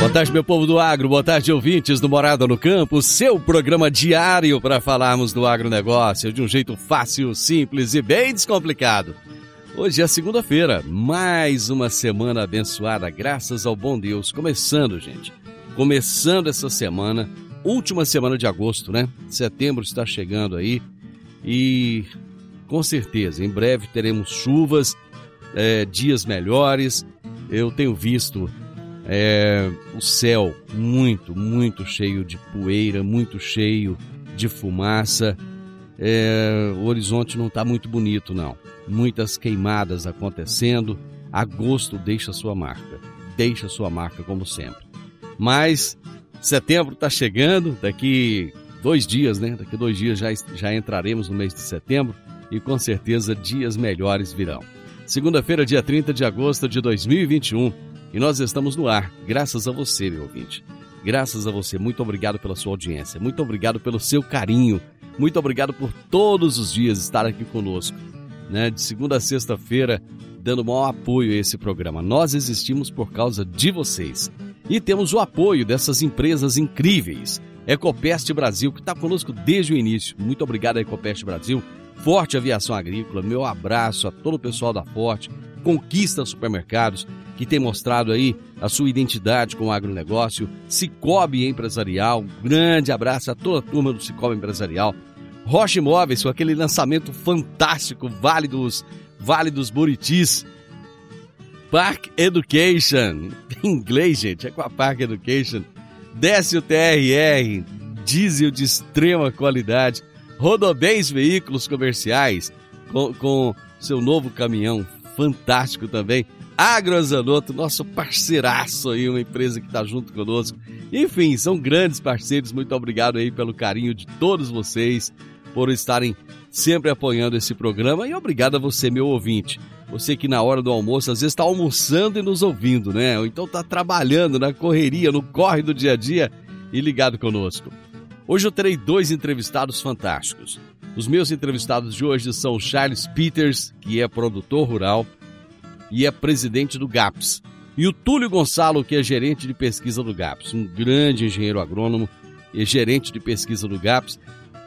Boa tarde, meu povo do agro, boa tarde, ouvintes do Morada no Campo, seu programa diário para falarmos do agronegócio de um jeito fácil, simples e bem descomplicado. Hoje é segunda-feira, mais uma semana abençoada, graças ao bom Deus. Começando, gente, começando essa semana, última semana de agosto, né? Setembro está chegando aí e com certeza em breve teremos chuvas, é, dias melhores. Eu tenho visto é, o céu muito, muito cheio de poeira, muito cheio de fumaça. É, o horizonte não está muito bonito, não. Muitas queimadas acontecendo. Agosto deixa sua marca, deixa sua marca como sempre. Mas setembro está chegando, daqui dois dias, né? Daqui dois dias já, já entraremos no mês de setembro e com certeza dias melhores virão. Segunda-feira, dia 30 de agosto de 2021 e nós estamos no ar, graças a você, meu ouvinte. Graças a você. Muito obrigado pela sua audiência. Muito obrigado pelo seu carinho. Muito obrigado por todos os dias estar aqui conosco. Né? De segunda a sexta-feira, dando maior apoio a esse programa. Nós existimos por causa de vocês. E temos o apoio dessas empresas incríveis. Ecopest Brasil, que está conosco desde o início. Muito obrigado, Ecopest Brasil. Forte Aviação Agrícola, meu abraço a todo o pessoal da Forte. Conquista Supermercados, que tem mostrado aí a sua identidade com o agronegócio. Cicobi Empresarial, grande abraço a toda a turma do Cicobi Empresarial. Rocha Imóveis, com aquele lançamento fantástico, Vale dos, vale dos Buritis. Park Education, em inglês, gente, é com a Park Education. Décio TRR, diesel de extrema qualidade. Rodobens Veículos Comerciais, com, com seu novo caminhão fantástico também. Agrozanoto, nosso parceiraço aí, uma empresa que está junto conosco. Enfim, são grandes parceiros. Muito obrigado aí pelo carinho de todos vocês, por estarem sempre apoiando esse programa. E obrigado a você, meu ouvinte. Você que na hora do almoço às vezes está almoçando e nos ouvindo, né? Ou então está trabalhando na correria, no corre do dia a dia e ligado conosco. Hoje eu terei dois entrevistados fantásticos. Os meus entrevistados de hoje são Charles Peters, que é produtor rural e é presidente do GAPS, e o Túlio Gonçalo, que é gerente de pesquisa do GAPS, um grande engenheiro agrônomo e gerente de pesquisa do GAPS,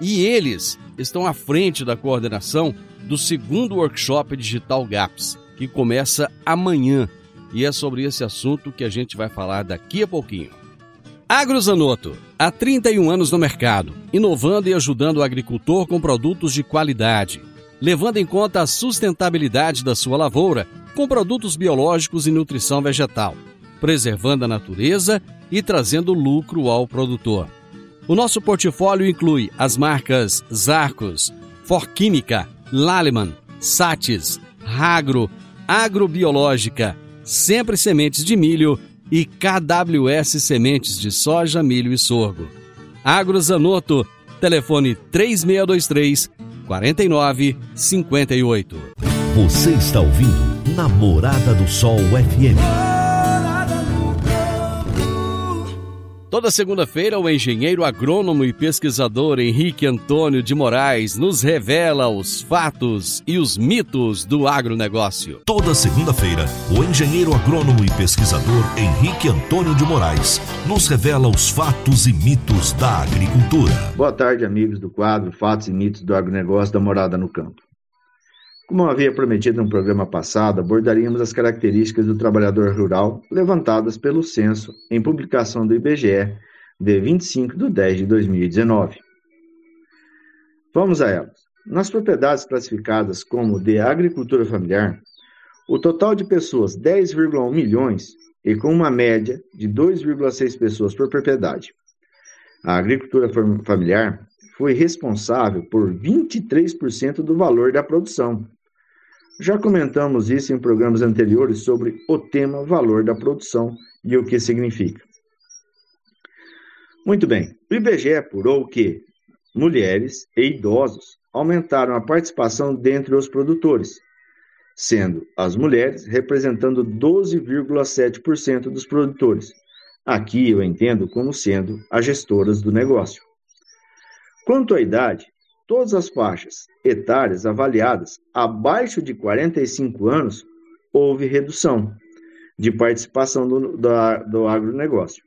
e eles estão à frente da coordenação do segundo workshop digital GAPS, que começa amanhã. E é sobre esse assunto que a gente vai falar daqui a pouquinho. Agrozanoto, há 31 anos no mercado, inovando e ajudando o agricultor com produtos de qualidade, levando em conta a sustentabilidade da sua lavoura com produtos biológicos e nutrição vegetal, preservando a natureza e trazendo lucro ao produtor. O nosso portfólio inclui as marcas Zarcos, Forquímica, Laleman, Satis, Ragro, Agrobiológica, Sempre Sementes de Milho e KWS Sementes de Soja, Milho e Sorgo. Agrozanoto, telefone 3623 4958. Você está ouvindo Namorada do Sol FM. Toda segunda-feira, o engenheiro agrônomo e pesquisador Henrique Antônio de Moraes nos revela os fatos e os mitos do agronegócio. Toda segunda-feira, o engenheiro agrônomo e pesquisador Henrique Antônio de Moraes nos revela os fatos e mitos da agricultura. Boa tarde, amigos do quadro Fatos e Mitos do Agronegócio da Morada no Campo. Como havia prometido no programa passado, abordaríamos as características do trabalhador rural levantadas pelo censo em publicação do IBGE de 25 de 10 de 2019. Vamos a elas. Nas propriedades classificadas como de agricultura familiar, o total de pessoas 10,1 milhões e com uma média de 2,6 pessoas por propriedade. A agricultura familiar foi responsável por 23% do valor da produção. Já comentamos isso em programas anteriores sobre o tema valor da produção e o que significa. Muito bem, o IBGE apurou que mulheres e idosos aumentaram a participação dentre os produtores, sendo as mulheres representando 12,7% dos produtores. Aqui eu entendo como sendo as gestoras do negócio. Quanto à idade, todas as faixas etárias avaliadas abaixo de 45 anos houve redução de participação do, do, agronegócio.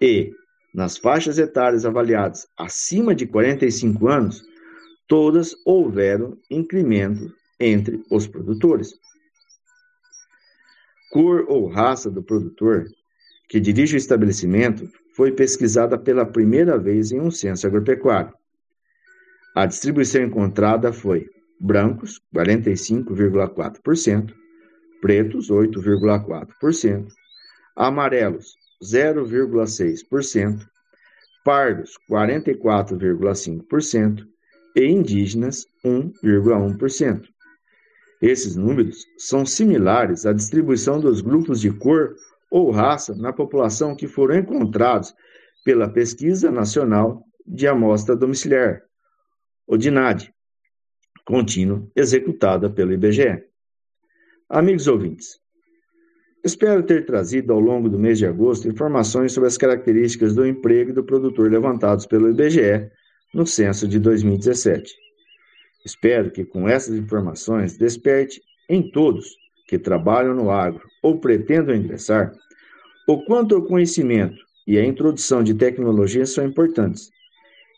E, nas faixas etárias avaliadas acima de 45 anos, todas houveram incremento entre os produtores. Cor ou raça do produtor que dirige o estabelecimento foi pesquisada pela primeira vez em um censo agropecuário. A distribuição encontrada foi brancos, 45,4%, pretos, 8,4%, amarelos, 0,6%, pardos, 44,5% e indígenas, 1,1%. Esses números são similares à distribuição dos grupos de cor ou raça na população que foram encontrados pela Pesquisa Nacional de Amostra Domiciliar, o DINAD, contínuo, executada pelo IBGE. Amigos ouvintes, espero ter trazido ao longo do mês de agosto informações sobre as características do emprego e do produtor levantados pelo IBGE no censo de 2017. Espero que com essas informações desperte em todos que trabalham no agro ou pretendam ingressar o quanto o conhecimento e a introdução de tecnologias são importantes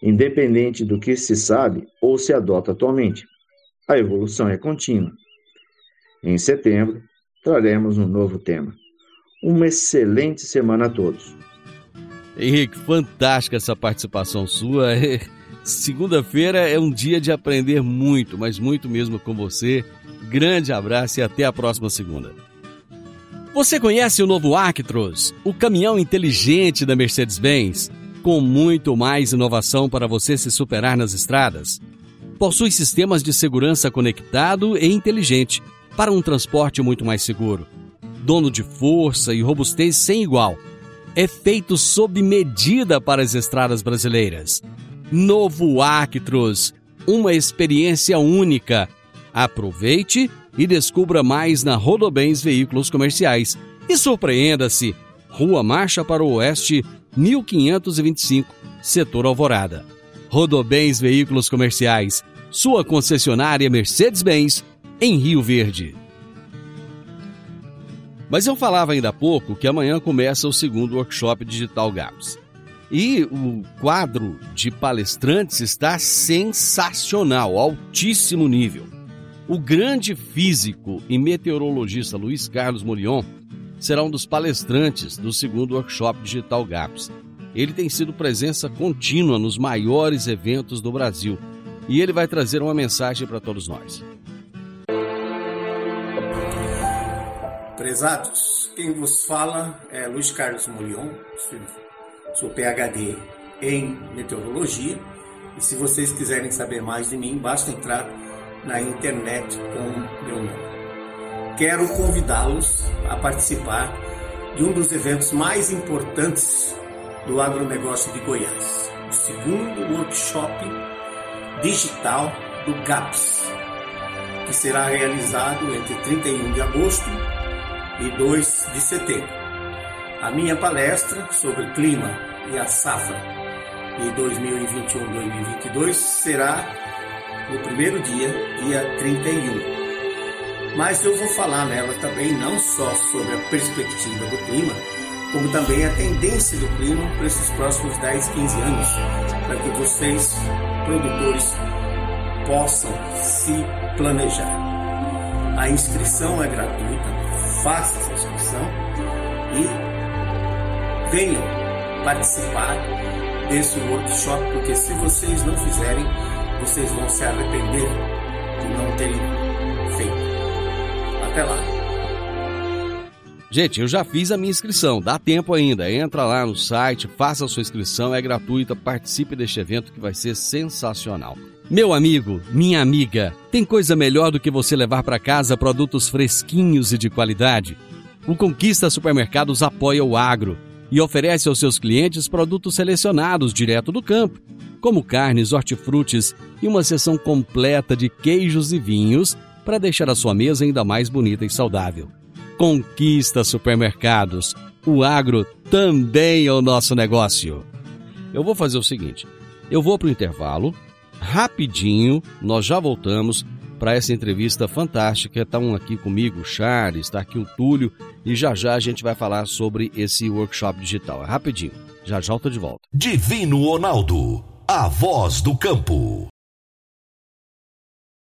independente do que se sabe ou se adota atualmente. A evolução é contínua. Em setembro, traremos um novo tema. Uma excelente semana a todos. Henrique, fantástica essa participação sua. Segunda-feira é um dia de aprender muito, mas muito mesmo com você. Grande abraço e até a próxima segunda. Você conhece o novo Actros, o caminhão inteligente da Mercedes-Benz? Com muito mais inovação para você se superar nas estradas. Possui sistemas de segurança conectado e inteligente para um transporte muito mais seguro. Dono de força e robustez sem igual. É feito sob medida para as estradas brasileiras. Novo Actros, uma experiência única. Aproveite e descubra mais na Rodobens Veículos Comerciais. E surpreenda-se! Rua Marcha para o Oeste, 1525, Setor Alvorada. Rodobens Veículos Comerciais, sua concessionária Mercedes-Benz, em Rio Verde. Mas eu falava ainda há pouco que amanhã começa o segundo workshop Digital Gaps. E o quadro de palestrantes está sensacional, altíssimo nível. O grande físico e meteorologista Luiz Carlos Morion será um dos palestrantes do segundo workshop Digital Gaps. Ele tem sido presença contínua nos maiores eventos do Brasil e ele vai trazer uma mensagem para todos nós. Prezados, quem vos fala é Luiz Carlos Molion, sou PhD em meteorologia e se vocês quiserem saber mais de mim, basta entrar na internet com meu nome quero convidá-los a participar de um dos eventos mais importantes do agronegócio de Goiás, o segundo workshop digital do GAPS, que será realizado entre 31 de agosto e 2 de setembro. A minha palestra sobre clima e a safra de 2021-2022 será no primeiro dia, dia 31. Mas eu vou falar nela também não só sobre a perspectiva do clima, como também a tendência do clima para esses próximos 10, 15 anos, para que vocês, produtores, possam se planejar. A inscrição é gratuita, faça essa inscrição e venham participar desse workshop, porque se vocês não fizerem, vocês vão se arrepender de não terem. Até lá! Gente, eu já fiz a minha inscrição, dá tempo ainda. Entra lá no site, faça a sua inscrição, é gratuita, participe deste evento que vai ser sensacional. Meu amigo, minha amiga, tem coisa melhor do que você levar para casa produtos fresquinhos e de qualidade? O Conquista Supermercados apoia o agro e oferece aos seus clientes produtos selecionados direto do campo, como carnes, hortifrutis e uma seção completa de queijos e vinhos para deixar a sua mesa ainda mais bonita e saudável. Conquista Supermercados. O agro também é o nosso negócio. Eu vou fazer o seguinte: eu vou para o intervalo, rapidinho, nós já voltamos para essa entrevista fantástica. Está um aqui comigo, o Charles, está aqui o Túlio, e já já a gente vai falar sobre esse workshop digital. É rapidinho, já já estou de volta. Divino Ronaldo, a voz do campo.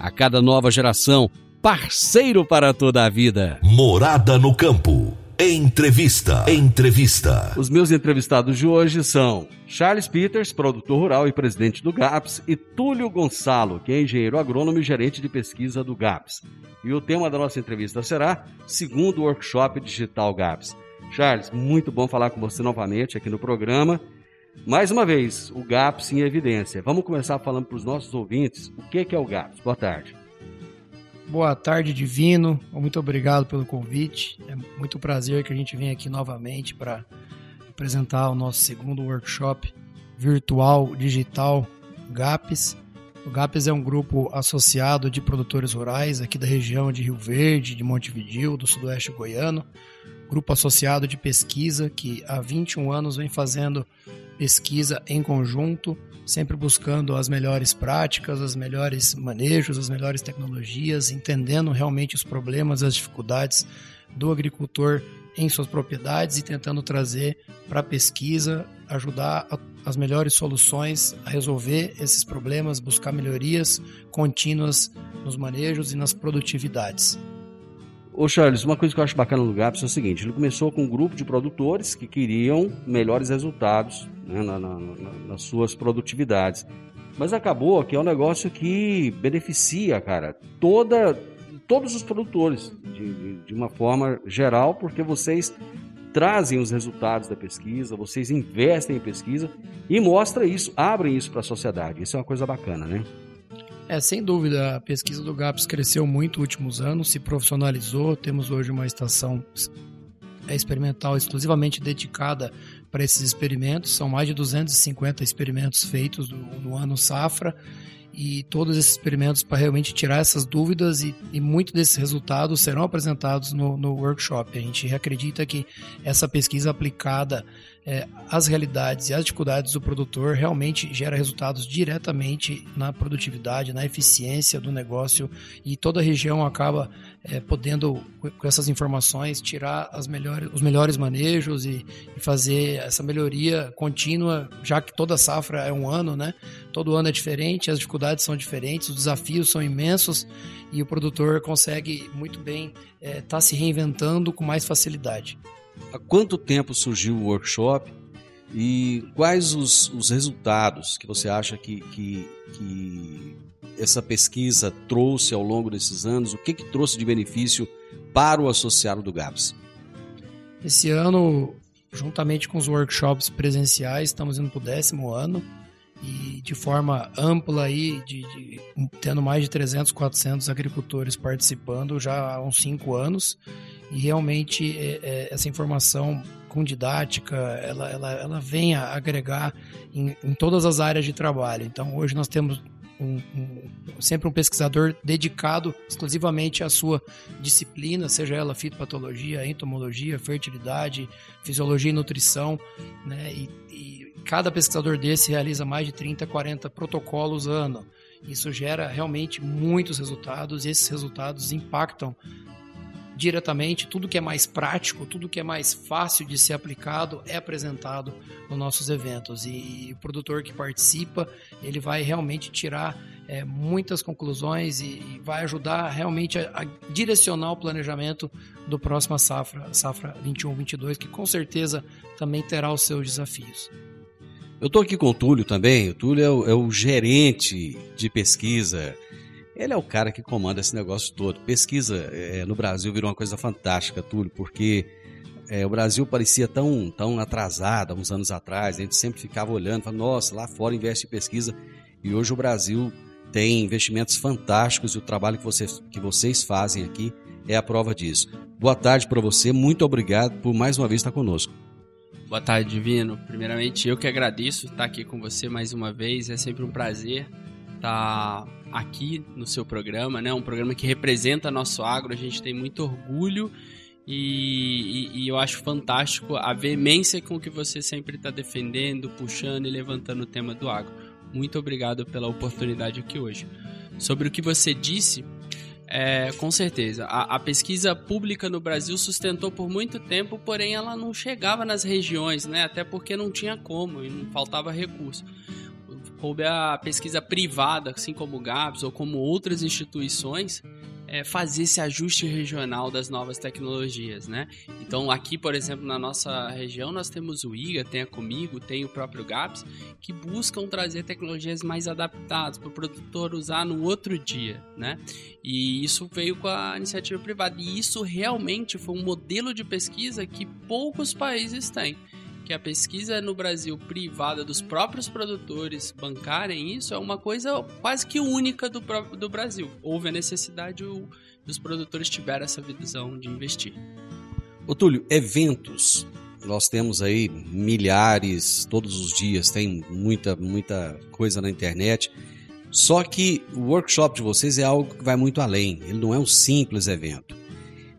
A cada nova geração, parceiro para toda a vida. Morada no campo. Entrevista. Entrevista. Os meus entrevistados de hoje são Charles Peters, produtor rural e presidente do GAPS, e Túlio Gonçalo, que é engenheiro agrônomo e gerente de pesquisa do GAPS. E o tema da nossa entrevista será segundo workshop digital GAPS. Charles, muito bom falar com você novamente aqui no programa. Mais uma vez, o GAPS em evidência. Vamos começar falando para os nossos ouvintes o que é o GAPS. Boa tarde. Boa tarde, Divino. Muito obrigado pelo convite. É muito prazer que a gente venha aqui novamente para apresentar o nosso segundo workshop virtual digital GAPS. O GAPS é um grupo associado de produtores rurais aqui da região de Rio Verde, de Montevideo, do sudoeste goiano. Grupo associado de pesquisa que há 21 anos vem fazendo pesquisa em conjunto sempre buscando as melhores práticas, os melhores manejos, as melhores tecnologias, entendendo realmente os problemas, as dificuldades do agricultor em suas propriedades e tentando trazer para a pesquisa, ajudar a, as melhores soluções a resolver esses problemas, buscar melhorias contínuas nos manejos e nas produtividades. Ô Charles, uma coisa que eu acho bacana no GAPS é o seguinte: ele começou com um grupo de produtores que queriam melhores resultados né, na, na, na, nas suas produtividades. Mas acabou que é um negócio que beneficia, cara, toda, todos os produtores, de, de, de uma forma geral, porque vocês trazem os resultados da pesquisa, vocês investem em pesquisa e mostra isso, abrem isso para a sociedade. Isso é uma coisa bacana, né? É, sem dúvida, a pesquisa do GAPS cresceu muito nos últimos anos, se profissionalizou, temos hoje uma estação é, experimental exclusivamente dedicada para esses experimentos, são mais de 250 experimentos feitos no, no ano safra, e todos esses experimentos para realmente tirar essas dúvidas e, e muitos desses resultados serão apresentados no, no workshop. A gente acredita que essa pesquisa aplicada é, às realidades e às dificuldades do produtor realmente gera resultados diretamente na produtividade, na eficiência do negócio e toda a região acaba é, podendo, com essas informações, tirar as melhores, os melhores manejos e, e fazer essa melhoria contínua, já que toda safra é um ano, né? Todo ano é diferente, as dificuldades são diferentes, os desafios são imensos e o produtor consegue muito bem estar é, tá se reinventando com mais facilidade. Há quanto tempo surgiu o workshop e quais os, os resultados que você acha que, que, que essa pesquisa trouxe ao longo desses anos? O que, que trouxe de benefício para o associado do GAPS? Esse ano juntamente com os workshops presenciais, estamos indo para o décimo ano e de forma ampla aí, de, de, tendo mais de 300, 400 agricultores participando já há uns cinco anos e realmente é, é, essa informação com didática, ela, ela, ela vem a agregar em, em todas as áreas de trabalho. Então hoje nós temos um, um, sempre um pesquisador dedicado exclusivamente à sua disciplina, seja ela fitopatologia, entomologia, fertilidade, fisiologia e nutrição, né? E, e cada pesquisador desse realiza mais de 30, 40 protocolos ano. Isso gera realmente muitos resultados e esses resultados impactam diretamente, tudo que é mais prático, tudo que é mais fácil de ser aplicado é apresentado nos nossos eventos. E, o produtor que participa, ele vai realmente tirar é, muitas conclusões e, e, vai ajudar realmente a, a, direcionar o planejamento do próxima safra, safra 21-22, que com certeza também terá os seus desafios. Eu estou aqui com o Túlio também. O Túlio é o, é o gerente de pesquisa ele é o cara que comanda esse negócio todo. Pesquisa é, no Brasil virou uma coisa fantástica, Túlio, porque é, o Brasil parecia tão, tão atrasado há uns anos atrás. A gente sempre ficava olhando, falando, nossa, lá fora investe em pesquisa. E hoje o Brasil tem investimentos fantásticos e o trabalho que vocês, que vocês fazem aqui é a prova disso. Boa tarde para você, muito obrigado por mais uma vez estar conosco. Boa tarde, Divino. Primeiramente, eu que agradeço estar aqui com você mais uma vez. É sempre um prazer estar aqui no seu programa, né? Um programa que representa nosso agro, a gente tem muito orgulho e, e, e eu acho fantástico a veemência com que você sempre está defendendo, puxando e levantando o tema do agro. Muito obrigado pela oportunidade aqui hoje. Sobre o que você disse, é, com certeza. A, a, pesquisa pública no Brasil sustentou por muito tempo, porém ela não chegava nas regiões, né? Até porque não tinha como e não faltava recurso coube a pesquisa privada, assim como o GAPS ou como outras instituições, é, fazer esse ajuste regional das novas tecnologias, né? Então aqui, por exemplo, na nossa região nós temos o IGA, tem a Comigo, tem o próprio GAPS, que buscam trazer tecnologias mais adaptadas para o produtor usar no outro dia, né? E isso veio com a iniciativa privada e isso realmente foi um modelo de pesquisa que poucos países têm que a pesquisa no Brasil privada dos próprios produtores bancarem isso é uma coisa quase que única do, do Brasil. Houve a necessidade o, os produtores tiveram essa visão de investir. Ô Túlio, eventos. Nós temos aí milhares, todos os dias, tem muita, muita coisa na internet. Só que o workshop de vocês é algo que vai muito além. Ele não é um simples evento.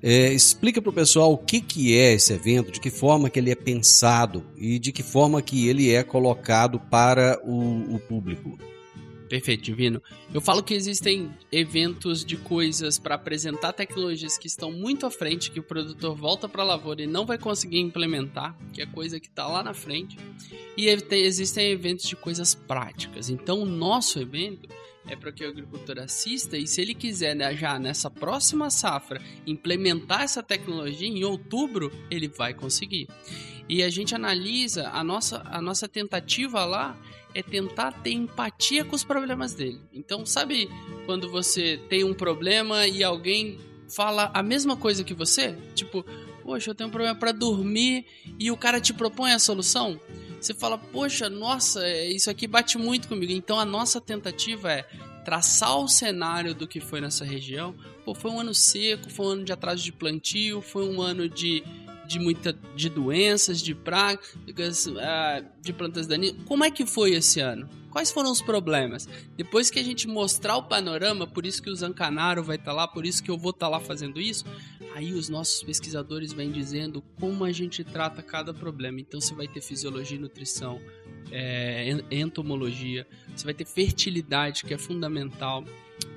É, explica para o pessoal o que, que é esse evento, de que forma que ele é pensado e de que forma que ele é colocado para o, o público. Perfeito, Divino. Eu falo que existem eventos de coisas para apresentar tecnologias que estão muito à frente, que o produtor volta para a lavoura e não vai conseguir implementar, que é coisa que está lá na frente. E existem eventos de coisas práticas. Então, o nosso evento é para que o agricultor assista e se ele quiser né, já nessa próxima safra implementar essa tecnologia em outubro, ele vai conseguir. E a gente analisa a nossa, a nossa tentativa lá é tentar ter empatia com os problemas dele. Então, sabe quando você tem um problema e alguém fala a mesma coisa que você? Tipo, poxa, eu tenho um problema para dormir e o cara te propõe a solução? Você fala, poxa, nossa, isso aqui bate muito comigo. Então a nossa tentativa é traçar o cenário do que foi nessa região. Pô, foi um ano seco, foi um ano de atraso de plantio, foi um ano de, de muita de doenças, de pragas, uh, de plantas daninhas. Como é que foi esse ano? Quais foram os problemas? Depois que a gente mostrar o panorama, por isso que o Zancanaro vai estar tá lá, por isso que eu vou estar tá lá fazendo isso, aí os nossos pesquisadores vêm dizendo como a gente trata cada problema. Então você vai ter fisiologia e nutrição, é, entomologia, você vai ter fertilidade, que é fundamental,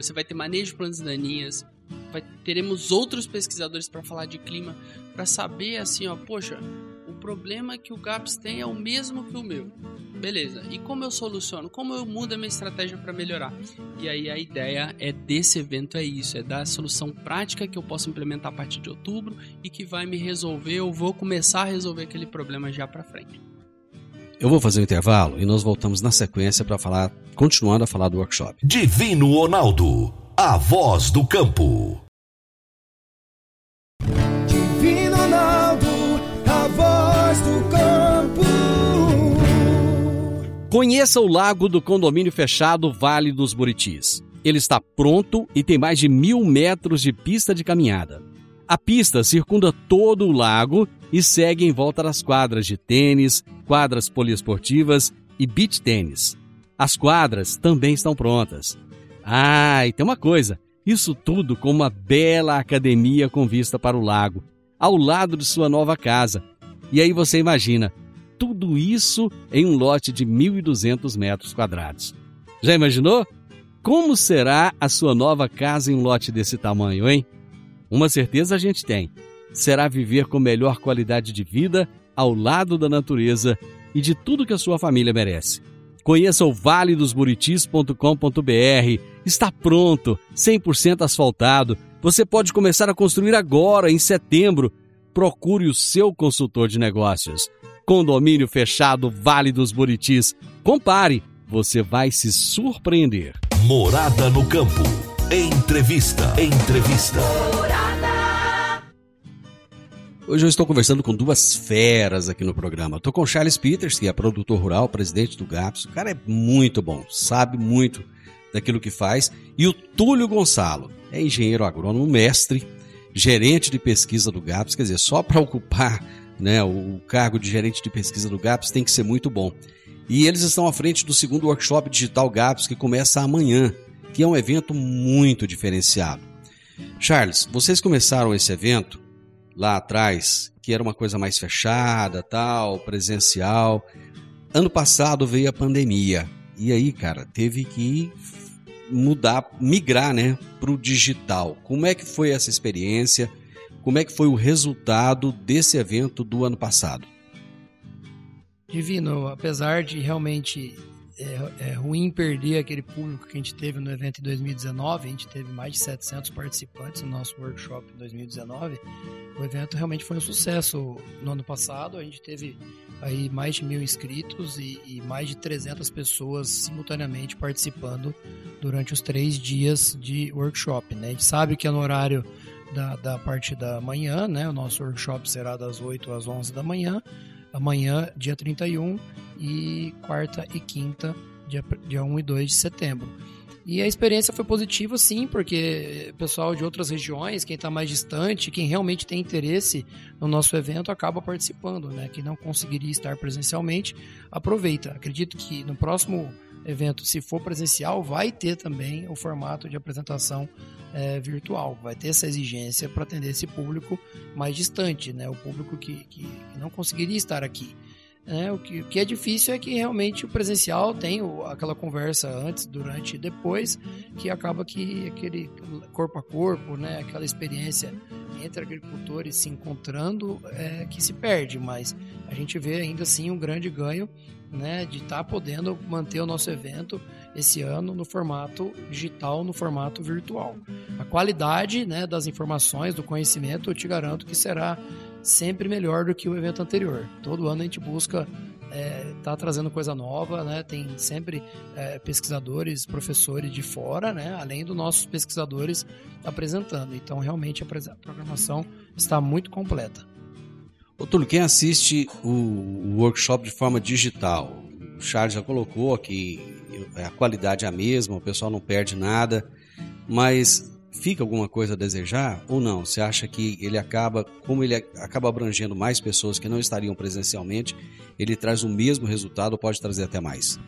você vai ter manejo de plantas daninhas, vai, teremos outros pesquisadores para falar de clima, para saber assim, ó, poxa, problema que o GAPS tem é o mesmo que o meu. Beleza, e como eu soluciono? Como eu mudo a minha estratégia para melhorar? E aí a ideia é desse evento é isso, é dar a solução prática que eu posso implementar a partir de outubro e que vai me resolver, eu vou começar a resolver aquele problema já para frente. Eu vou fazer um intervalo e nós voltamos na sequência para falar, continuando a falar do workshop. Divino Ronaldo, a voz do campo. Divino Ronaldo, a voz do campo Conheça o lago do condomínio fechado Vale dos Buritis. Ele está pronto e tem mais de mil metros de pista de caminhada. A pista circunda todo o lago e segue em volta das quadras de tênis, quadras poliesportivas e beach tênis. As quadras também estão prontas. Ah, e tem uma coisa: isso tudo com uma bela academia com vista para o lago, ao lado de sua nova casa. E aí você imagina, tudo isso em um lote de 1.200 metros quadrados. Já imaginou? Como será a sua nova casa em um lote desse tamanho, hein? Uma certeza a gente tem: será viver com melhor qualidade de vida ao lado da natureza e de tudo que a sua família merece. Conheça o valedosburitis.com.br. Está pronto, 100% asfaltado. Você pode começar a construir agora, em setembro. Procure o seu consultor de negócios. Condomínio fechado Vale dos Buritis. Compare, você vai se surpreender. Morada no campo. Entrevista. Entrevista. Hoje eu estou conversando com duas feras aqui no programa. Estou com o Charles Peters, que é produtor rural, presidente do GAPS. O cara é muito bom, sabe muito daquilo que faz. E o Túlio Gonçalo, é engenheiro agrônomo, mestre, gerente de pesquisa do GAPS. Quer dizer, só para ocupar né, o cargo de gerente de pesquisa do GAPS tem que ser muito bom. E eles estão à frente do segundo workshop digital GAPS, que começa amanhã, que é um evento muito diferenciado. Charles, vocês começaram esse evento lá atrás, que era uma coisa mais fechada, tal, presencial. Ano passado veio a pandemia. E aí, cara, teve que mudar, migrar, né, para o digital. Como é que foi essa experiência? Como é que foi o resultado desse evento do ano passado? Divino, apesar de realmente é, é, ruim perder aquele público que a gente teve no evento em 2019, a gente teve mais de 700 participantes no nosso workshop em 2019, o evento realmente foi um sucesso no ano passado, a gente teve aí mais de mil inscritos e, e mais de 300 pessoas simultaneamente participando durante os três dias de workshop, né? A gente sabe que é no horário da, da parte da manhã, né? O nosso workshop será das 8 às 11 da manhã, amanhã, dia 31, e quarta e quinta, dia, dia 1 e 2 de setembro. E a experiência foi positiva, sim, porque pessoal de outras regiões, quem está mais distante, quem realmente tem interesse no nosso evento, acaba participando, né? Quem não conseguiria estar presencialmente, aproveita. Acredito que no próximo evento, se for presencial, vai ter também o formato de apresentação é, virtual. Vai ter essa exigência para atender esse público mais distante, né? O público que, que, que não conseguiria estar aqui. É, o, que, o que é difícil é que realmente o presencial tem o, aquela conversa antes, durante e depois, que acaba que aquele corpo a corpo, né, aquela experiência entre agricultores se encontrando, é, que se perde, mas a gente vê ainda assim um grande ganho né, de estar tá podendo manter o nosso evento esse ano no formato digital, no formato virtual. A qualidade né, das informações, do conhecimento, eu te garanto que será sempre melhor do que o evento anterior. Todo ano a gente busca é, tá trazendo coisa nova, né? Tem sempre é, pesquisadores, professores de fora, né? Além dos nossos pesquisadores apresentando. Então, realmente a programação está muito completa. Ô, Túlio, quem assiste o, workshop de forma digital, o Charles já colocou aqui, a qualidade é a mesma, o pessoal não perde nada, mas fica alguma coisa a desejar ou não? Você acha que ele acaba, como ele acaba abrangendo mais pessoas que não estariam presencialmente, ele traz o mesmo resultado ou pode trazer até mais?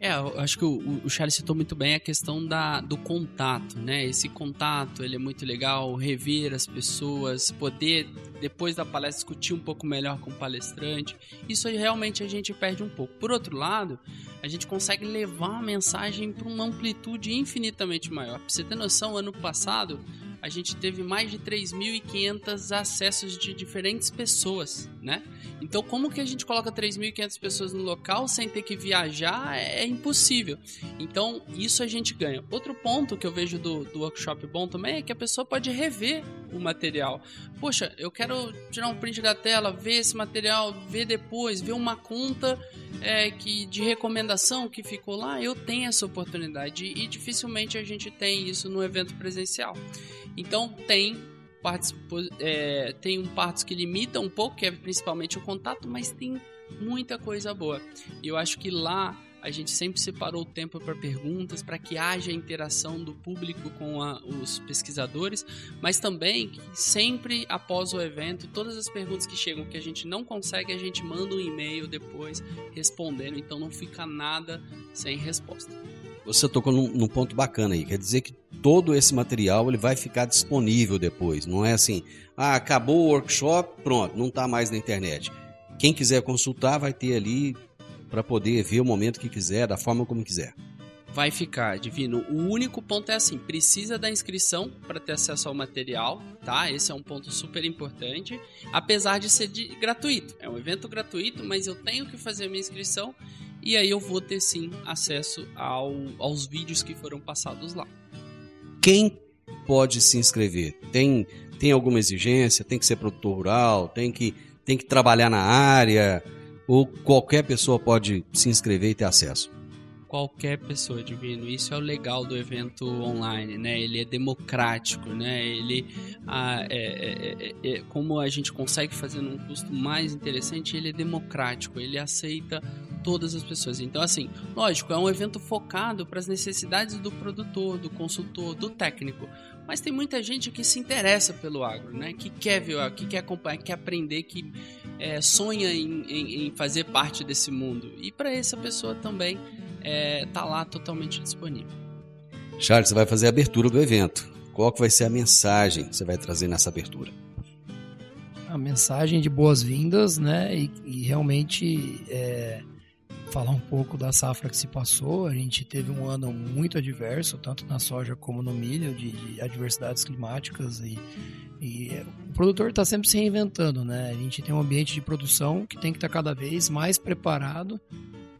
É, eu acho que o, o Charles citou muito bem a questão da, do contato, né? Esse contato, ele é muito legal, rever as pessoas, poder, depois da palestra, discutir um pouco melhor com o palestrante. Isso aí realmente a gente perde um pouco. Por outro lado, a gente consegue levar a mensagem para uma amplitude infinitamente maior. Pra você ter noção, ano passado a gente teve mais de 3.500 acessos de diferentes pessoas, né? Então, como que a gente coloca 3.500 pessoas no local sem ter que viajar? É, impossível. Então, isso a gente ganha. Outro ponto que eu vejo do, do workshop bom também é que a pessoa pode rever o material. Poxa, eu quero tirar um print da tela, ver esse material, ver depois, ver uma conta é, que de recomendação que ficou lá. Eu tenho essa oportunidade e dificilmente a gente tem isso no evento presencial. Então, tem partes, é, tem um partes que limita um pouco, que é principalmente o contato, mas tem muita coisa boa. E eu acho que lá a gente sempre separou o tempo para perguntas, para que haja interação do público com a, os pesquisadores, mas também sempre após o evento, todas as perguntas que chegam que a gente não consegue, a gente manda um e-mail depois respondendo, então não fica nada sem resposta. Você tocou num, num ponto bacana aí, quer dizer que todo esse material ele vai ficar disponível depois, não é assim, ah, acabou o workshop, pronto, não está mais na internet. Quem quiser consultar vai ter ali para poder ver o momento que quiser, da forma como quiser. Vai ficar, Divino. O único ponto é assim: precisa da inscrição para ter acesso ao material, tá? Esse é um ponto super importante. Apesar de ser de, gratuito, é um evento gratuito, mas eu tenho que fazer a minha inscrição e aí eu vou ter sim acesso ao, aos vídeos que foram passados lá. Quem pode se inscrever? Tem, tem alguma exigência? Tem que ser produtor rural? Tem que, tem que trabalhar na área? ou qualquer pessoa pode se inscrever e ter acesso? Qualquer pessoa, Divino. Isso é o legal do evento online, né? Ele é democrático, né? Ele, ah, é, é, é, é como a gente consegue fazer num custo mais interessante, ele é democrático. Ele aceita todas as pessoas. Então, assim, lógico, é um evento focado para as necessidades do produtor, do consultor, do técnico. Mas tem muita gente que se interessa pelo agro, né? Que quer ver que quer acompanhar, que quer aprender, que é, sonha em, em, em, fazer parte desse mundo. E para essa pessoa também é, tá lá totalmente disponível. Charles, você vai fazer a abertura do evento. Qual que vai ser a mensagem que você vai trazer nessa abertura? A mensagem de boas-vindas, né? E, e realmente é, falar um pouco da safra que se passou. A gente teve um ano muito adverso, tanto na soja como no milho, de, de adversidades climáticas e, e o produtor está sempre se reinventando, né? A gente tem um ambiente de produção que tem que estar tá cada vez mais preparado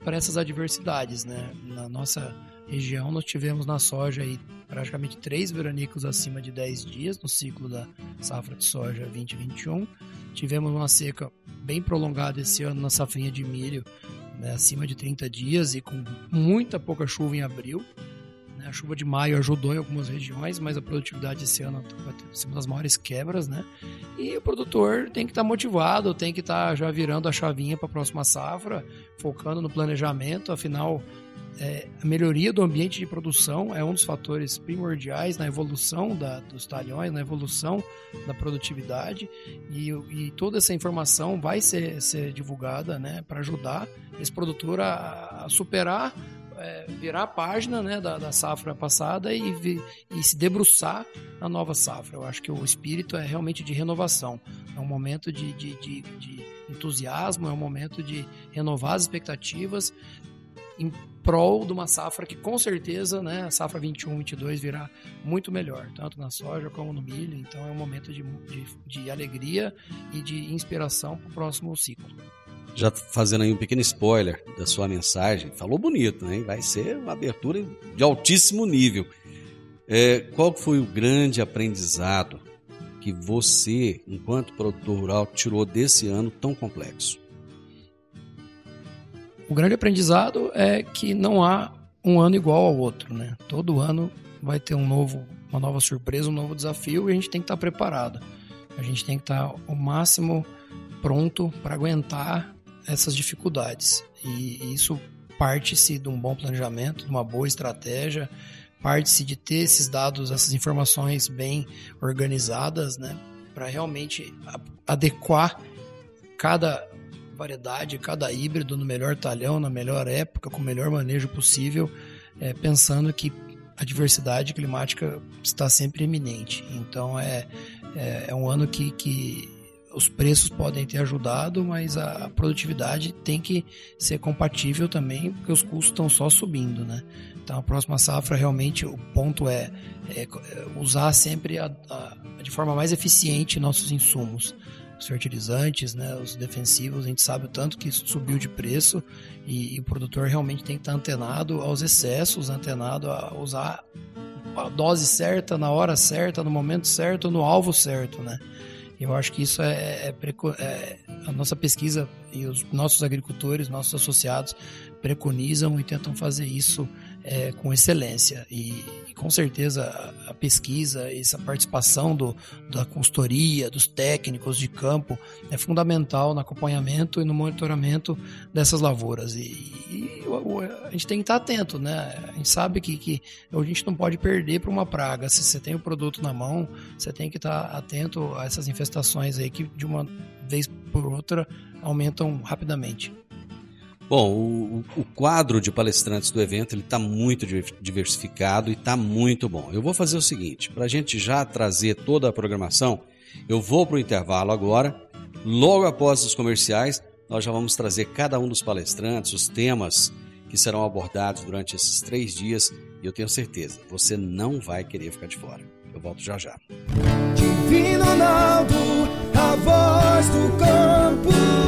para essas adversidades, né? Na nossa região nós tivemos na soja aí praticamente três veranicos acima de 10 dias no ciclo da safra de soja 2021. Tivemos uma seca bem prolongada esse ano na safrinha de milho né, acima de 30 dias e com muita pouca chuva em abril. Né, a chuva de maio ajudou em algumas regiões, mas a produtividade esse ano vai ter uma das maiores quebras, né? E o produtor tem que estar tá motivado, tem que estar tá já virando a chavinha para a próxima safra, focando no planejamento, afinal é, a melhoria do ambiente de produção é um dos fatores primordiais na evolução da, dos talhões, na evolução da produtividade. E, e toda essa informação vai ser, ser divulgada né, para ajudar esse produtor a, a superar, é, virar a página né, da, da safra passada e, vi, e se debruçar na nova safra. Eu acho que o espírito é realmente de renovação, é um momento de, de, de, de entusiasmo, é um momento de renovar as expectativas, em prol de uma safra que com certeza, né, a safra 21, 22 virá muito melhor, tanto na soja como no milho. Então é um momento de, de, de alegria e de inspiração para o próximo ciclo. Já fazendo aí um pequeno spoiler da sua mensagem, falou bonito, né? Vai ser uma abertura de altíssimo nível. É, qual foi o grande aprendizado que você, enquanto produtor rural, tirou desse ano tão complexo? O grande aprendizado é que não há um ano igual ao outro, né? Todo ano vai ter um novo, uma nova surpresa, um novo desafio e a gente tem que estar preparado. A gente tem que estar o máximo pronto para aguentar essas dificuldades. E isso parte-se de um bom planejamento, de uma boa estratégia, parte-se de ter esses dados, essas informações bem organizadas, né? Para realmente adequar cada variedade, cada híbrido no melhor talhão, na melhor época, com o melhor manejo possível, é, pensando que a diversidade climática está sempre iminente. Então é, é, é um ano que, que os preços podem ter ajudado, mas a produtividade tem que ser compatível também, porque os custos estão só subindo, né? Então a próxima safra realmente o ponto é, é usar sempre a, a, de forma mais eficiente nossos insumos os fertilizantes, né, os defensivos, a gente sabe o tanto que isso subiu de preço e, e o produtor realmente tem que estar antenado aos excessos, antenado a usar a dose certa, na hora certa, no momento certo, no alvo certo, né? Eu acho que isso é, é, é, a nossa pesquisa e os nossos agricultores, nossos associados preconizam e tentam fazer isso é, com excelência. E, e com certeza a, pesquisa, essa participação do, da consultoria, dos técnicos de campo é fundamental no acompanhamento e no monitoramento dessas lavouras. E, e a gente tem que estar atento, né? A gente sabe que, que a gente não pode perder para uma praga. Se você tem o produto na mão, você tem que estar atento a essas infestações aí que de uma vez por outra aumentam rapidamente. Bom, o, o- quadro de palestrantes do evento ele está muito diver- diversificado e está muito bom. Eu vou fazer o seguinte, para a gente já trazer toda a programação, eu vou para o intervalo agora. Logo após os comerciais, nós já vamos trazer cada um dos palestrantes, os temas que serão abordados durante esses três dias. E eu tenho certeza, você não vai querer ficar de fora. Eu volto já já. Divino Ronaldo, a voz do campo.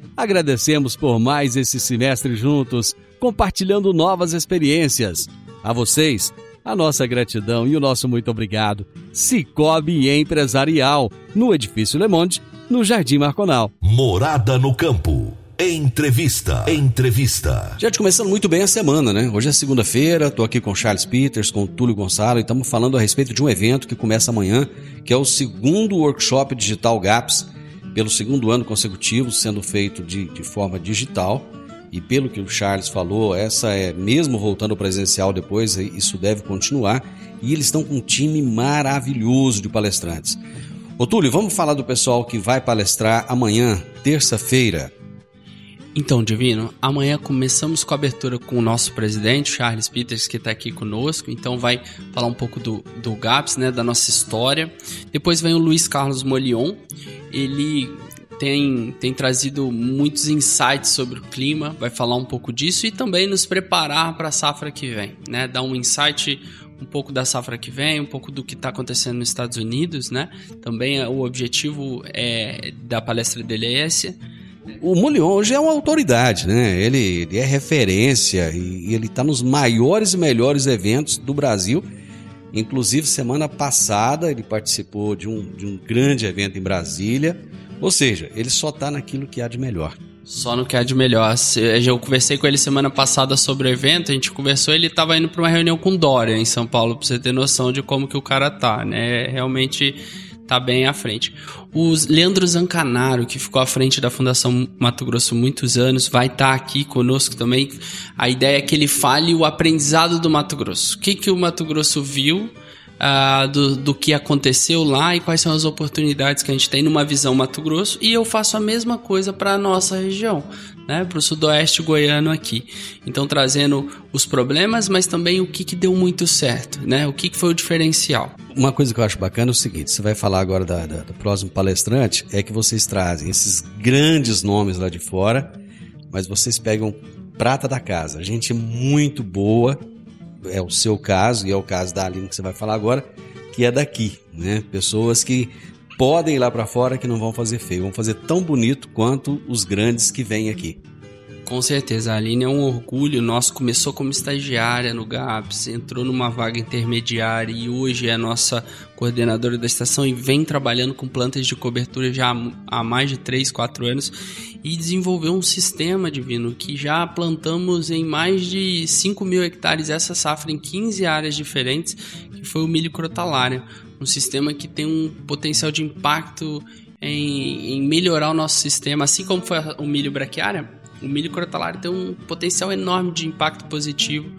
agradecemos por mais esse semestre juntos, compartilhando novas experiências. A vocês, a nossa gratidão e o nosso muito obrigado. Cicobi Empresarial, no Edifício Le Monde, no Jardim Marconal. Morada no campo. Entrevista. Entrevista. Gente, começando muito bem a semana, né? Hoje é segunda-feira, estou aqui com o Charles Peters, com o Túlio Gonçalo e estamos falando a respeito de um evento que começa amanhã, que é o segundo workshop digital GAPS, pelo segundo ano consecutivo, sendo feito de, de forma digital. E pelo que o Charles falou, essa é mesmo voltando ao presencial depois, isso deve continuar. E eles estão com um time maravilhoso de palestrantes. Ô Túlio, vamos falar do pessoal que vai palestrar amanhã, terça-feira. Então, Divino, amanhã começamos com a abertura com o nosso presidente, Charles Peters, que está aqui conosco. Então, vai falar um pouco do, do GAPS, né, da nossa história. Depois vem o Luiz Carlos Molion. Ele tem, tem trazido muitos insights sobre o clima, vai falar um pouco disso e também nos preparar para a safra que vem, né? Dar um insight um pouco da safra que vem, um pouco do que está acontecendo nos Estados Unidos, né? Também é, o objetivo é, da palestra dele é esse. O Molion hoje é uma autoridade, né? Ele, ele é referência e, e ele está nos maiores e melhores eventos do Brasil. Inclusive, semana passada, ele participou de um, de um grande evento em Brasília. Ou seja, ele só está naquilo que há de melhor. Só no que há de melhor. Eu conversei com ele semana passada sobre o evento, a gente conversou, ele estava indo para uma reunião com Dória em São Paulo, para você ter noção de como que o cara tá, né? Realmente tá bem à frente. O Leandro Zancanaro, que ficou à frente da Fundação Mato Grosso muitos anos, vai estar aqui conosco também. A ideia é que ele fale o aprendizado do Mato Grosso. O que, que o Mato Grosso viu ah, do, do que aconteceu lá e quais são as oportunidades que a gente tem numa visão Mato Grosso. E eu faço a mesma coisa para a nossa região, né, para o sudoeste goiano aqui. Então, trazendo os problemas, mas também o que, que deu muito certo, né, o que, que foi o diferencial. Uma coisa que eu acho bacana é o seguinte: você vai falar agora da, da- do próximo palestrante, é que vocês trazem esses grandes nomes lá de fora, mas vocês pegam prata da casa, gente muito boa, é o seu caso e é o caso da Aline que você vai falar agora, que é daqui, né? Pessoas que podem ir lá para fora que não vão fazer feio, vão fazer tão bonito quanto os grandes que vêm aqui. Com certeza, a Aline é um orgulho nosso. Começou como estagiária no GAPS, entrou numa vaga intermediária e hoje é a nossa coordenadora da estação e vem trabalhando com plantas de cobertura já há mais de 3, 4 anos e desenvolveu um sistema divino que já plantamos em mais de 5 mil hectares essa safra em 15 áreas diferentes, que foi o milho crotalária. Um sistema que tem um potencial de impacto em, em melhorar o nosso sistema, assim como foi o milho braquiária o milho crotalário tem um potencial enorme de impacto positivo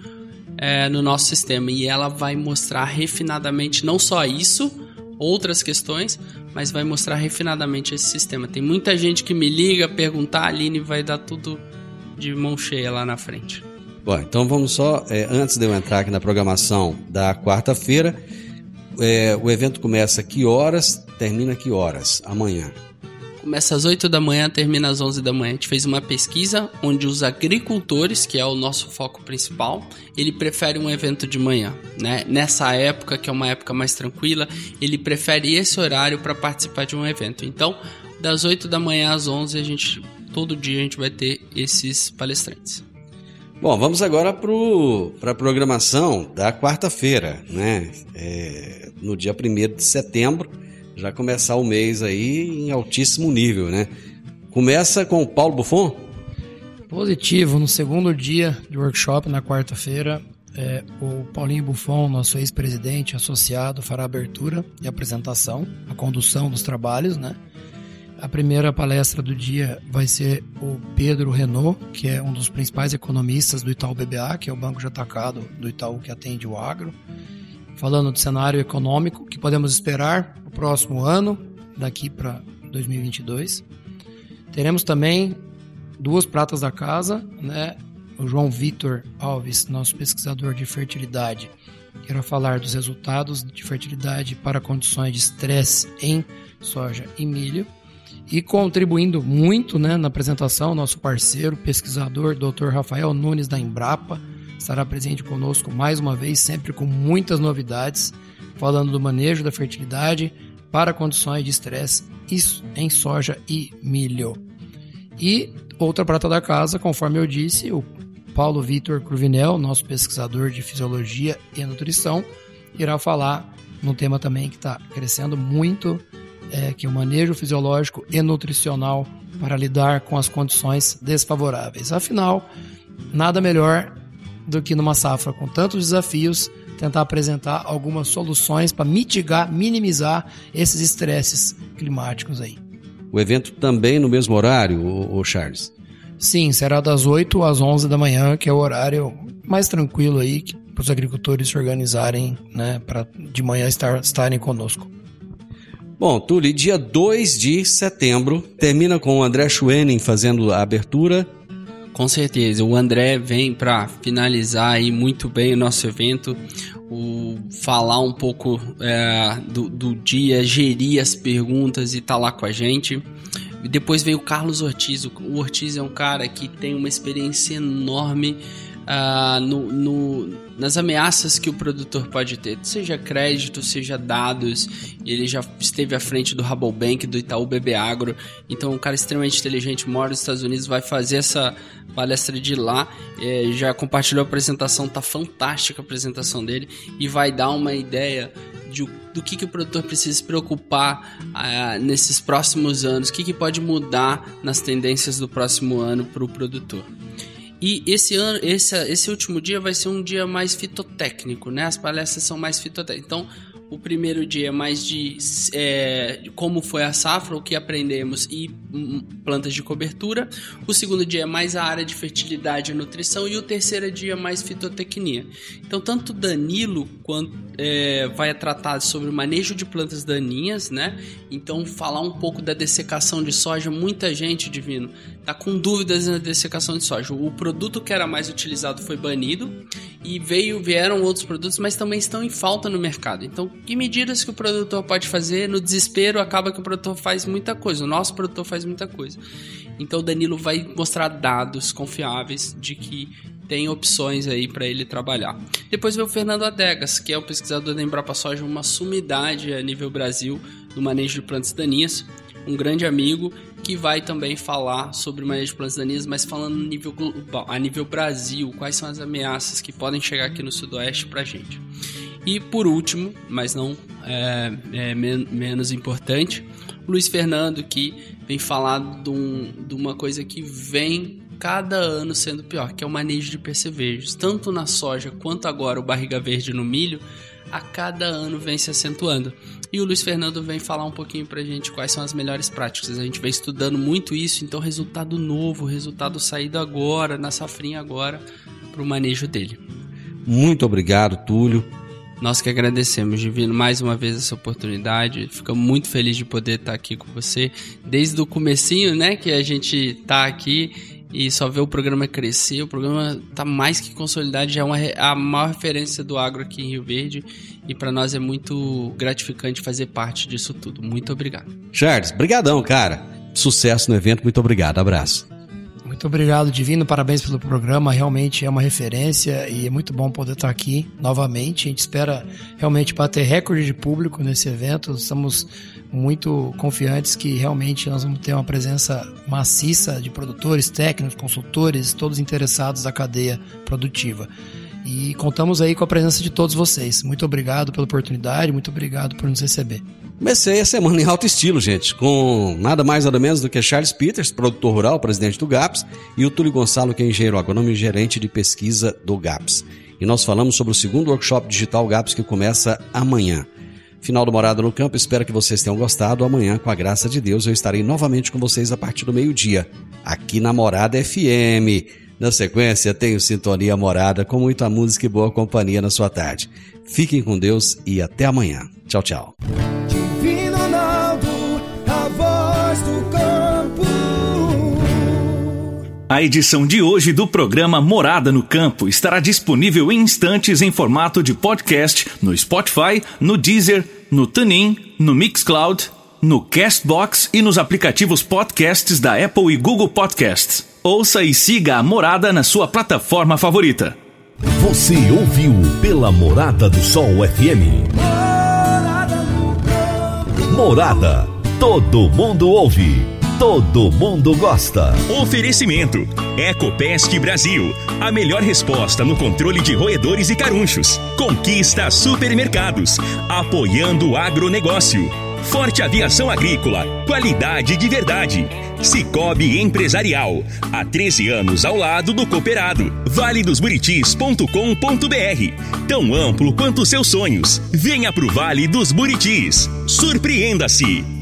é, no nosso sistema e ela vai mostrar refinadamente não só isso, outras questões, mas vai mostrar refinadamente esse sistema. Tem muita gente que me liga, perguntar, a Aline vai dar tudo de mão cheia lá na frente. Bom, então vamos só, é, antes de eu entrar aqui na programação da quarta-feira, é, o evento começa que horas, termina que horas? Amanhã. Começa às 8 da manhã, termina às 11 da manhã. A gente fez uma pesquisa onde os agricultores, que é o nosso foco principal, ele prefere um evento de manhã, né? Nessa época, que é uma época mais tranquila, ele prefere esse horário para participar de um evento. Então, das 8 da manhã às 11, a gente todo dia a gente vai ter esses palestrantes. Bom, vamos agora para a programação da quarta-feira, né? É, no dia 1 de setembro, já começar o mês aí em altíssimo nível, né? Começa com o Paulo Buffon? Positivo, no segundo dia de workshop, na quarta-feira, é, o Paulinho Buffon, nosso ex-presidente associado, fará a abertura e apresentação, a condução dos trabalhos, né? A primeira palestra do dia vai ser o Pedro Renault, que é um dos principais economistas do Itaú BBA, que é o banco de atacado do Itaú que atende o agro falando do cenário econômico que podemos esperar no próximo ano, daqui para 2022. Teremos também duas pratas da casa, né? O João Vitor Alves, nosso pesquisador de fertilidade, irá falar dos resultados de fertilidade para condições de estresse em soja e milho. E contribuindo muito né, na apresentação, nosso parceiro, pesquisador, Dr. Rafael Nunes da Embrapa, estará presente conosco mais uma vez, sempre com muitas novidades, falando do manejo da fertilidade para condições de estresse em soja e milho. E outra prata da casa, conforme eu disse, o Paulo Vitor Cruvinel, nosso pesquisador de fisiologia e nutrição, irá falar num tema também que está crescendo muito, é, que o manejo fisiológico e nutricional para lidar com as condições desfavoráveis. Afinal, nada melhor do que numa safra com tantos desafios, tentar apresentar algumas soluções para mitigar, minimizar esses estresses climáticos aí. O evento também no mesmo horário, o Charles? Sim, será das 8 às 11 da manhã, que é o horário mais tranquilo aí para os agricultores se organizarem, né, para de manhã estar, estarem conosco. Bom, Tuli, dia 2 de setembro, termina com o André Schwenning fazendo a abertura com certeza, o André vem para finalizar aí muito bem o nosso evento, o, falar um pouco é, do, do, dia, gerir as perguntas e tá lá com a gente. E depois veio o Carlos Ortiz. O Ortiz é um cara que tem uma experiência enorme uh, no, no, nas ameaças que o produtor pode ter, seja crédito, seja dados. Ele já esteve à frente do Rabobank, do Itaú BB Agro, então um cara extremamente inteligente, mora nos Estados Unidos, vai fazer essa palestra de lá. É, já compartilhou a apresentação, tá fantástica a apresentação dele e vai dar uma ideia de, do que, que o produtor precisa se preocupar uh, nesses próximos anos, o que, que pode mudar nas tendências do próximo ano para o produtor. E esse ano, esse, esse último dia vai ser um dia mais fitotécnico, né? As palestras são mais fitotécnicas. Então, o primeiro dia mais de é, como foi a safra, o que aprendemos e hum, plantas de cobertura. O segundo dia é mais a área de fertilidade e nutrição. E o terceiro dia é mais fitotecnia. Então, tanto Danilo quanto é, vai tratar sobre o manejo de plantas daninhas, né? Então, falar um pouco da dessecação de soja. Muita gente, Divino, tá com dúvidas na dessecação de soja. O produto que era mais utilizado foi banido e veio vieram outros produtos, mas também estão em falta no mercado. Então, que medidas que o produtor pode fazer? No desespero, acaba que o produtor faz muita coisa. O nosso produtor faz muita coisa. Então, o Danilo vai mostrar dados confiáveis de que tem opções aí para ele trabalhar. Depois veio o Fernando Adegas, que é o pesquisador da Embrapa Soja, uma sumidade a nível Brasil no manejo de plantas daninhas, um grande amigo que vai também falar sobre o manejo de plantas daninhas, mas falando a nível global, a nível Brasil, quais são as ameaças que podem chegar aqui no Sudoeste para gente. E por último, mas não é, é men menos importante, Luiz Fernando, que vem falar de, um, de, uma coisa que vem cada ano sendo pior, que é o manejo de percevejos. Tanto na soja quanto agora o barriga verde no milho, a cada ano vem se acentuando. E o Luiz Fernando vem falar um pouquinho pra gente quais são as melhores práticas. A gente vem estudando muito isso, então resultado novo, resultado saído agora, na safrinha agora, pro manejo dele. Muito obrigado, Túlio. Nós que agradecemos, Divino, mais uma vez essa oportunidade. Fico muito feliz de poder estar aqui com você. Desde o comecinho, né, que a gente tá aqui e só ver o programa crescer. O programa tá mais que consolidado, já é uma, a maior referência do agro aqui em Rio Verde. E para nós é muito gratificante fazer parte disso tudo. Muito obrigado. Charles, brigadão, cara. Sucesso no evento. Muito obrigado. Abraço. Muito obrigado, Divino. Parabéns pelo programa. Realmente é uma referência e é muito bom poder estar aqui novamente. A gente espera realmente bater recorde de público nesse evento. Estamos muito confiantes que realmente nós vamos ter uma presença maciça de produtores, técnicos, consultores, todos interessados da cadeia produtiva. E contamos aí com a presença de todos vocês. Muito obrigado pela oportunidade, muito obrigado por nos receber. Comecei a semana em alto estilo, gente, com nada mais nada menos do que Charles Peters, produtor rural, presidente do GAPS, e o Túlio Gonçalo, que é engenheiro agrônomo e gerente de pesquisa do GAPS. E nós falamos sobre o segundo workshop digital GAPS que começa amanhã. Final do Morada no Campo, espero que vocês tenham gostado. Amanhã, com a graça de Deus, eu estarei novamente com vocês a partir do meio-dia, aqui na Morada FM. Na sequência, tenho Sintonia Morada com muita música e boa companhia na sua tarde. Fiquem com Deus e até amanhã. Tchau, tchau. Divino Ronaldo, a voz do campo. A edição de hoje do programa Morada no Campo estará disponível em instantes em formato de podcast no Spotify, no Deezer, no TuneIn, no Mixcloud, no Castbox e nos aplicativos podcasts da Apple e Google Podcasts. Ouça e siga a Morada na sua plataforma favorita. Você ouviu pela Morada do Sol FM. Morada. Todo mundo ouve. Todo mundo gosta. Oferecimento: Ecopest Brasil. A melhor resposta no controle de roedores e carunchos. Conquista supermercados. Apoiando o agronegócio. Forte Aviação Agrícola. Qualidade de verdade. Cicobi Empresarial. Há 13 anos ao lado do cooperado. valedosburitis.com.br. Tão amplo quanto seus sonhos. Venha pro Vale dos Buritis. Surpreenda-se.